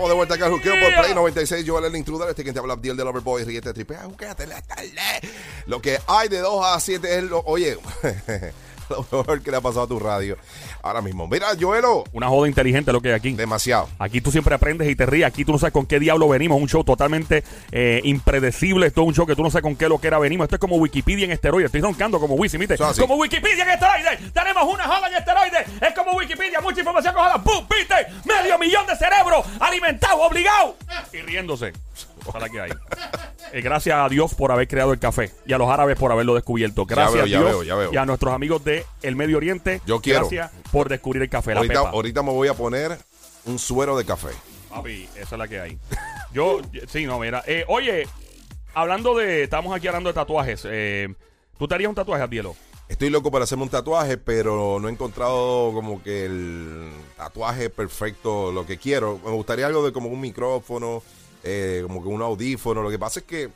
Estamos de vuelta acá al Juqueo por. Play 96. Joel el intruder. Este quien te habla, Abdiel del Overboy. Riete tripea. Juqueate la tarde. Lo que hay de 2 a 7 es lo. Oye, lo mejor que le ha pasado a tu radio ahora mismo. Mira, Joelo. Una joda inteligente lo que hay aquí. Demasiado. Aquí tú siempre aprendes y te ríes. Aquí tú no sabes con qué diablo venimos. Un show totalmente eh, impredecible. Esto es un show que tú no sabes con qué lo que era venimos. Esto es como Wikipedia en esteroides. Estoy roncando como Wisi, ¿viste? Eso. Como Wikipedia en esteroides. Tenemos una joda en esteroides. Es como Wikipedia. Mucha información con joda. ¡Pum! ¿Viste? Medio millón de cerebros alimentados, obligados. Y riéndose. Ojalá que hay. Eh, gracias a Dios por haber creado el café y a los árabes por haberlo descubierto. Gracias veo, a ya Dios veo, ya veo. y a nuestros amigos del el Medio Oriente. Yo quiero. Gracias por descubrir el café. La Ahorita, pepa. ahorita me voy a poner un suero de café. Papi, esa es la que hay. Yo, sí, no, mira. Eh, oye, hablando de. Estamos aquí hablando de tatuajes. Eh, ¿Tú te harías un tatuaje, Adielo? Estoy loco para hacerme un tatuaje, pero no he encontrado como que el tatuaje perfecto, lo que quiero. Me gustaría algo de como un micrófono, eh, como que un audífono. Lo que pasa es que,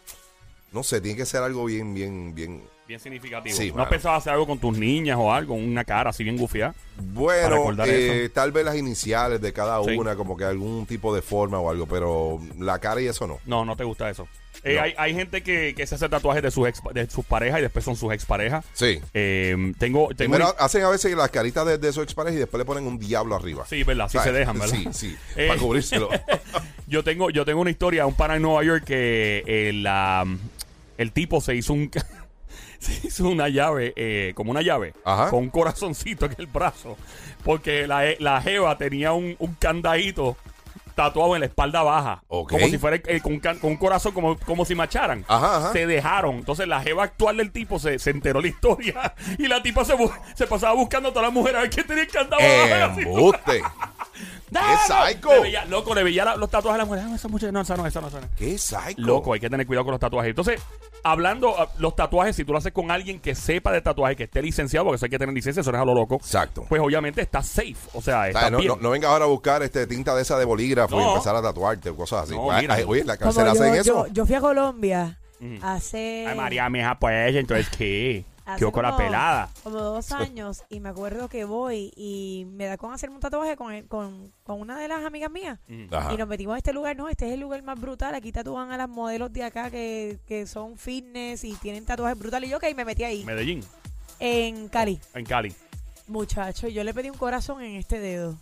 no sé, tiene que ser algo bien, bien, bien. Bien significativo. Sí, ¿No has pensado hacer algo con tus niñas o algo? Una cara así bien gufiada. Bueno, eh, tal vez las iniciales de cada Sí. una, como que algún tipo de forma o algo, pero la cara y eso no. No, no te gusta eso. Eh, No. hay, hay gente que, que se hace tatuajes de sus, ex, de sus parejas y después son sus exparejas. Sí. Eh, tengo. tengo Primero hacen a veces las caritas de, de su expareja y después le ponen un diablo arriba. Sí, verdad, sí se dejan, ¿verdad? Sí, sí, Eh, para cubrírselo. yo tengo yo tengo una historia, un pana en Nueva York que la- el tipo se hizo un se hizo una llave, eh, como una llave, Ajá. con un corazoncito en el brazo, porque la, la jeva tenía un, un candadito tatuado en la espalda baja, Ok. como si fuera eh, con, con un corazón, como, como si macharan. Ajá, ajá. Se dejaron. Entonces la jeva actual del tipo se, se enteró la historia y la tipa se, se pasaba buscando a todas las mujeres a ver quién tenía el candado abajo, así. Embuste. ¡Dale! psycho! Le veía- loco, le veía la- los tatuajes a la mujer. Ah, esa muchacha, no, esa no, esa no, esa no. Qué psycho. Loco, hay que tener cuidado con los tatuajes. Entonces, hablando, ah, los tatuajes, si tú lo haces con alguien que sepa de tatuaje, que esté licenciado, porque eso hay que tener licencia, eso no es a lo loco. Exacto. Pues obviamente está safe. O sea, O está sea, no, bien. no, no vengas ahora a buscar este tinta de esa de bolígrafo y empezar a tatuarte o cosas así. No, Ay, mira. ay, oye, en la cárcel yo, hacen eso. yo, yo fui a Colombia Ujú. hace, Ay, María, mija, pues, entonces, ¿qué? Hace ¿Qué con la como- pelada? como dos años y me acuerdo que voy y me da con hacerme un tatuaje con, el- con, con una de las amigas mías. Ujú. Ajá. Y nos metimos a este lugar, no, este es el lugar más brutal. Aquí tatúan a las modelos de acá que, que son fitness y tienen tatuajes brutales. Y yo, ok, me metí ahí, Medellín, en Cali. en Cali. Muchacho, yo le pedí un corazón en este dedo. No,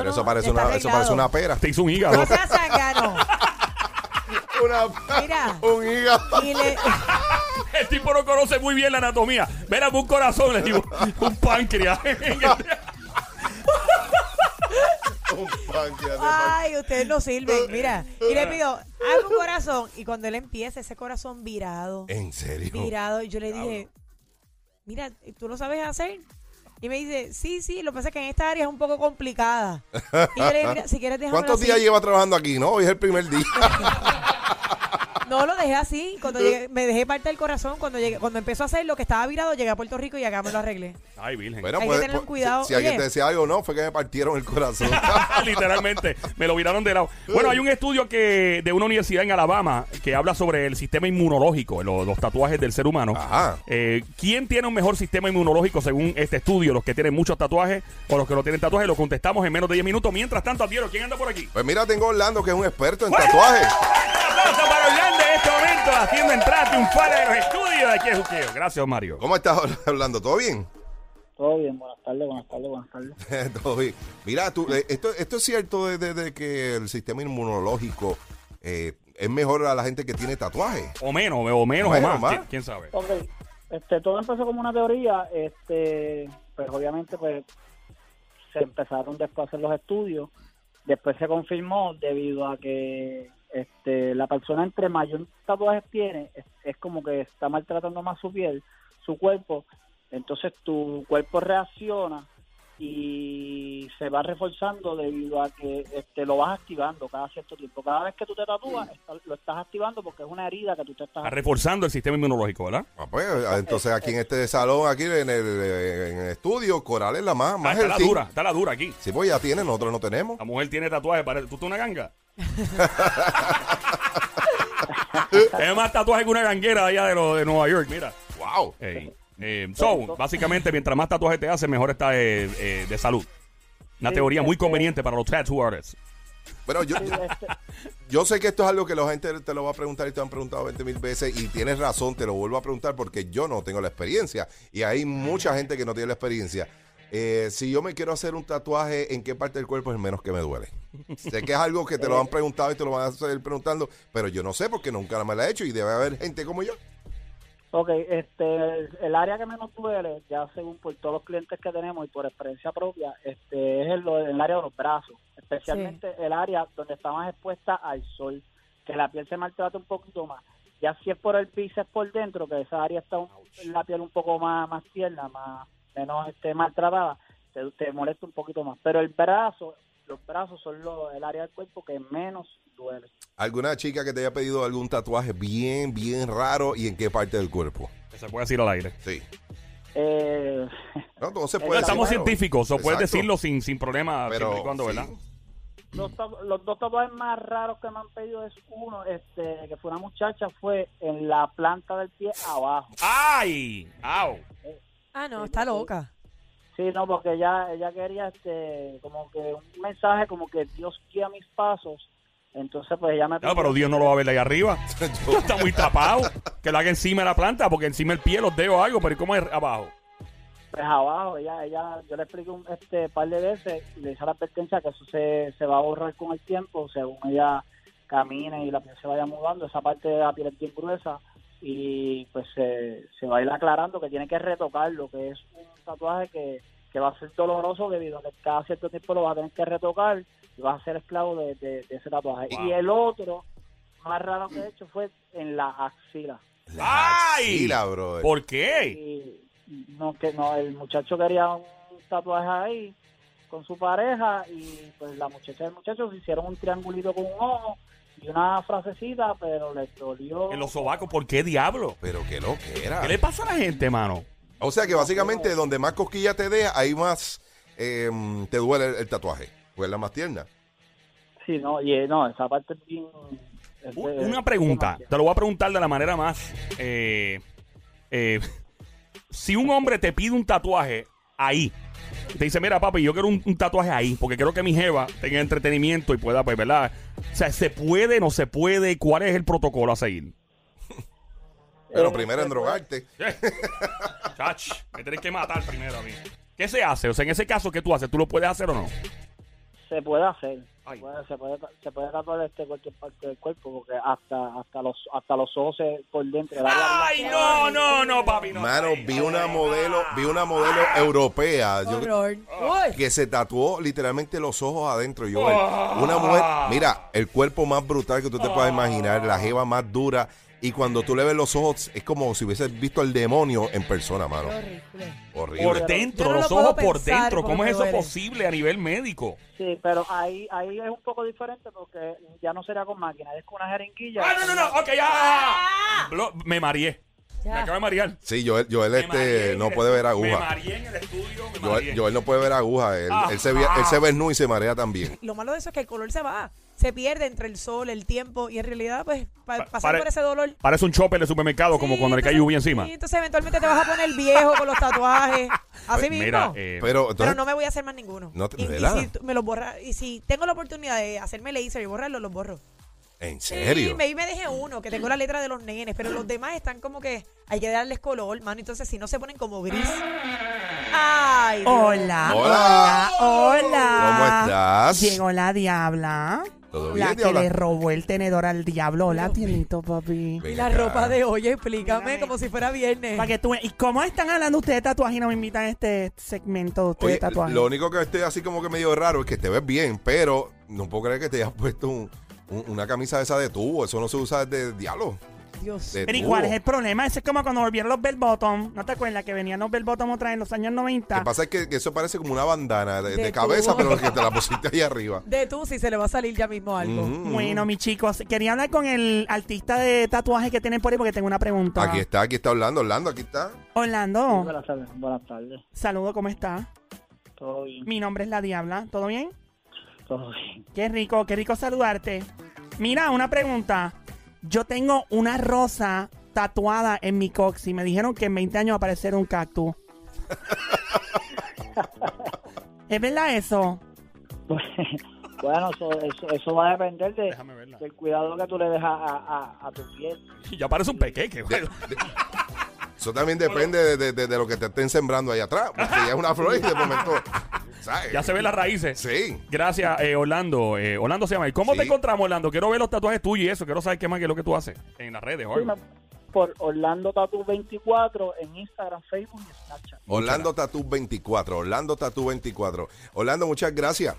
Pero no, eso, parece está una, eso parece una pera. Te hizo un hígado. No seas zángano. Una- Mira. un hígado. Y le, El tipo no conoce muy bien la anatomía. Mira, un corazón, le digo, un páncreas. Un páncreas Ay, ustedes no sirven, mira. Y le pido, haga un corazón. Y cuando él empieza, ese corazón virado, ¿En serio? virado, y yo le dije, mira, ¿tú lo sabes hacer? Y me dice, sí, sí, lo que pasa es que en esta área es un poco complicada. Y yo le dije, mira, si quieres ¿Cuántos así. días lleva trabajando aquí? No, hoy es el primer día. No, lo dejé así. Cuando llegué, me dejé parte del corazón. Cuando llegué, cuando empezó a hacer lo que estaba virado, llegué a Puerto Rico y acá me lo arreglé. Ay, virgen. Bueno, Hay que pues, tener pues, cuidado. Si, si alguien te decía algo, no, fue que me partieron el corazón. Literalmente, me lo viraron de lado. Bueno, hay un estudio que de una universidad en Alabama que habla sobre el sistema inmunológico, lo- los, tatuajes del ser humano. Ajá. Eh, ¿Quién tiene un mejor sistema inmunológico según este estudio? ¿Los que tienen muchos tatuajes o los que no tienen tatuajes? Lo contestamos en menos de 10 minutos. Mientras tanto, Adiero, ¿quién anda por aquí? Pues mira, tengo Orlando, que es un experto en tatuajes. Aplauso para Orlando en este momento, haciendo entrada triunfal en los estudios de aquí en Juqueo. Gracias, Mario. ¿Cómo estás, Orlando? ¿Todo bien? Todo bien, buenas tardes, buenas tardes, buenas tardes. Todo bien. Mira, tú, eh, esto, esto es cierto de, de- de que el sistema inmunológico eh, es mejor a la gente que tiene tatuajes. O menos, o menos, o más. más. ¿Quién- ¿Quién sabe? Ok, este, todo empezó como una teoría, este, pues obviamente pues se empezaron después a hacer los estudios, después se confirmó debido a que este, la persona entre mayor tatuajes tiene, es, es como que está maltratando más su piel, su cuerpo, entonces tu cuerpo reacciona y se va reforzando debido a que este, lo vas activando cada cierto tiempo. Cada vez que tú te tatúas, está- lo estás activando porque es una herida que tú te estás Está reforzando el sistema inmunológico, ¿verdad? Ah, pues, entonces aquí en este salón, aquí en el, en el estudio, Coral es la más, Ah, más está la dura, está la dura aquí. Sí, pues ya tiene, nosotros no tenemos. La mujer tiene tatuajes, parece. ¿Tú estás una ganga? Tiene más tatuajes que una ganguera allá de, lo- de Nueva York, mira. ¡Wow! Ey. Eh, so, básicamente, mientras más tatuajes te hacen, mejor está eh, eh, de salud. Una Sí, teoría muy este- conveniente para los tattoo artists. Bueno, yo, este, yo sé que esto es algo que la gente te lo va a preguntar y te han preguntado 20 mil veces y tienes razón, te lo vuelvo a preguntar porque yo no tengo la experiencia y hay mucha gente que no tiene la experiencia. Eh, si yo me quiero hacer un tatuaje, ¿en qué parte del cuerpo es el menos que me duele? sé que es algo que te lo han preguntado y te lo van a seguir preguntando, pero yo no sé porque nunca me lo he hecho y debe haber gente como yo. ok, este, el, el área que menos duele, ya según por todos los clientes que tenemos y por experiencia propia, este, es el, el área de los brazos, especialmente el área donde está más expuesta al sol, que la piel se maltrata un poquito más. Ya si es por el bíceps por dentro, que esa área está un- la piel un poco más, más tierna, más menos este, maltratada, te, te molesta un poquito más. Pero el brazo, los brazos son lo- el área del cuerpo que menos duele. ¿Alguna chica que te haya pedido algún tatuaje bien, bien raro y en qué parte del cuerpo? Que se puede decir al aire. Sí. Eh, No, todo se puede Estamos decir, científicos, o puedes decirlo sin, sin problema, Pero, siempre y cuando, sí. ¿verdad? los, los dos tatuajes más raros que me han pedido es uno, este, que fue una muchacha, fue en la planta del pie abajo. ¡Ay! ¡Au! Ah, no, está loca. Sí, no, porque ella, ella quería, este, como que un mensaje como que Dios guía mis pasos. Entonces, pues ella me No, pero Dios no lo va a ver de ahí arriba. Está muy tapado. Que lo haga encima de la planta, porque encima el pie, los dedos, algo, pero ¿y ¿cómo es abajo? pues abajo, ella, ella, yo le expliqué un este par de veces le hice la advertencia que eso se, se va a borrar con el tiempo, según ella camine y la piel se vaya mudando, esa parte de la piel es bien gruesa y pues se, se va a ir aclarando que tiene que retocarlo, que es un tatuaje que, que va a ser doloroso debido a que cada cierto tiempo lo va a tener que retocar y vas a ser esclavo de, de- de ese tatuaje. Wow. Y el otro más raro que he hecho fue en la axila. La ¡Ay! axila, brother. ¿Por qué? y no que no el muchacho quería un tatuaje ahí con su pareja y pues la muchacha y el muchacho se hicieron un triangulito con un ojo y una frasecita pero les dolió En los sobacos, ¿por qué diablo? Pero qué lo que era. ¿Qué le pasa a la gente, mano? O sea que básicamente donde más cosquilla te deja, ahí más eh, te duele el, el tatuaje. Pues la más tierna. sí no y eh, no esa parte es bien es U- de- Una pregunta, te lo voy a preguntar de la manera más... eh, eh, si un hombre te pide un tatuaje ahí, te dice, mira papi, yo quiero un, un tatuaje ahí, porque quiero que mi jeva tenga entretenimiento y pueda, pues, ¿verdad? O sea, ¿se puede, no se puede? ¿Cuál es el protocolo a seguir? Pero primero en drogarte. Chach, me tienes que matar primero a mí. ¿Qué se hace? O sea, en ese caso, ¿qué tú haces? ¿Tú lo puedes hacer o no? se puede hacer Ay. se puede, se puede se puede tatuar este cualquier parte del cuerpo porque hasta hasta los hasta los ojos se- por dentro el área ¡Ay, no, no, no, papi! No, Mano, Ay, vi una ay, modelo, ah. vi una modelo europea. yo-. Uy. que se tatuó literalmente los ojos adentro. Yo, Ah. una mujer, mira, el cuerpo más brutal que tú te puedas imaginar, la jeva más dura. Y cuando tú le ves los ojos, es como si hubieses visto al demonio en persona, mano. Horrible. Horrible. Por dentro, no los lo ojos por dentro. ¿Cómo es eso duele. posible a nivel médico? Sí, pero ahí ahí es un poco diferente porque ya no sería con máquina, es con una jeringuilla. ¡Ah, no, no, no! ¡Ok, ya! Blo- Me mareé. Me acabo de marear. Sí, Joel, Joel este, no puede ver. Me aguja. mareé en el estudio, me Joel, mareé. Joel no puede ver aguja. Él, Ah. él se, ve- él se ve nu y se marea también. Lo malo de eso es que el color se va. Se pierde entre el sol, el tiempo y en realidad, pues, pa- Pa- pasar pare- por ese dolor. Parece un chopper de supermercado, como Sí, cuando le cae lluvia encima. sí, entonces eventualmente te vas a poner viejo con los tatuajes. Así Pues, mismo. mira, eh, Pero, Pero no me voy a hacer más ninguno. No te- y, si me los borra, y si tengo la oportunidad de hacerme laser y borrarlo, los borro. ¿en Sí, serio? me, me dejé uno, que tengo la letra de los nenes, pero los demás están como que hay que darles color, mano. Entonces, si no se ponen como gris. Ay. Hola, Hola. hola, hola. ¿Cómo estás? Llegó la diabla. ¿Todo la que Diabla? le robó el tenedor al diablo. Mío. tiernito, papi. Ven Y la acá. ropa de hoy, explícame, Mírame. como si fuera viernes. Para que tú ¿Y cómo están hablando ustedes de tatuaje y no me invitan a este segmento de ustedes Oye, de tatuaje? lo único que esté así como que medio raro es que te ves bien, pero no puedo creer que te hayas puesto un- un- una camisa esa de tubo. Eso no se usa de diablo. Dios. Pero ¿y cuál es el problema? Eso es como cuando volvieron los bell bottom. ¿No te acuerdas que venían los bell bottom otra vez en los años Lo 90? que pasa es que, que eso parece como una bandana de, De de cabeza, pero que te la pusiste ahí arriba. De tú, si se le va a salir ya mismo algo. Ujú. Bueno, mis chicos, quería hablar con el artista de tatuaje que tienen por ahí porque tengo una pregunta. Aquí está, aquí está Orlando. Orlando, aquí está. Orlando, Buenas tardes. Buenas tardes. saludo, ¿cómo estás? Todo bien. Mi nombre es La Diabla, ¿todo bien? Todo bien. Qué rico, qué rico saludarte. Mira, una pregunta. Yo tengo una rosa tatuada en mi cox y me dijeron que en 20 años va a aparecer un cactus. ¿Es verdad eso? Pues, Bueno, eso, eso, eso va a depender de, Déjame verla. del cuidado que tú le dejas a, a, a tu piel. Ya parece un pequeque. güey. Eso también depende de, de- de- de lo que te estén sembrando ahí atrás. Porque ya es una flor y de momento. ¿Sabes? Ya se ven las raíces. Sí. Gracias, eh, Orlando. Eh, Orlando se llama. ¿Y cómo Sí. te encontramos, Orlando? Quiero ver los tatuajes tuyos y eso. Quiero saber qué más que es lo que tú haces en las redes. Sí, por Orlando Tatu 24 en Instagram, Facebook y Snapchat. Orlando Tatú 24. Orlando Tatú 24. Orlando, muchas gracias.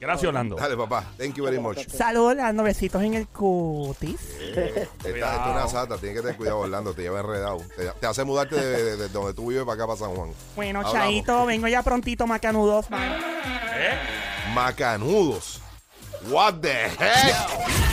Gracias, Orlando. Dale, papá. Thank you very much. Saludos, dando besitos en el cutis. Esta, esta es una sata. Tienes que tener cuidado, Orlando. Te lleva enredado. Te, te hace mudarte de, de- de donde tú vives para acá, para San Juan. Bueno, Hablamos. Chaito, vengo ya prontito, macanudos. bye. ¿Eh? Macanudos. What the heck?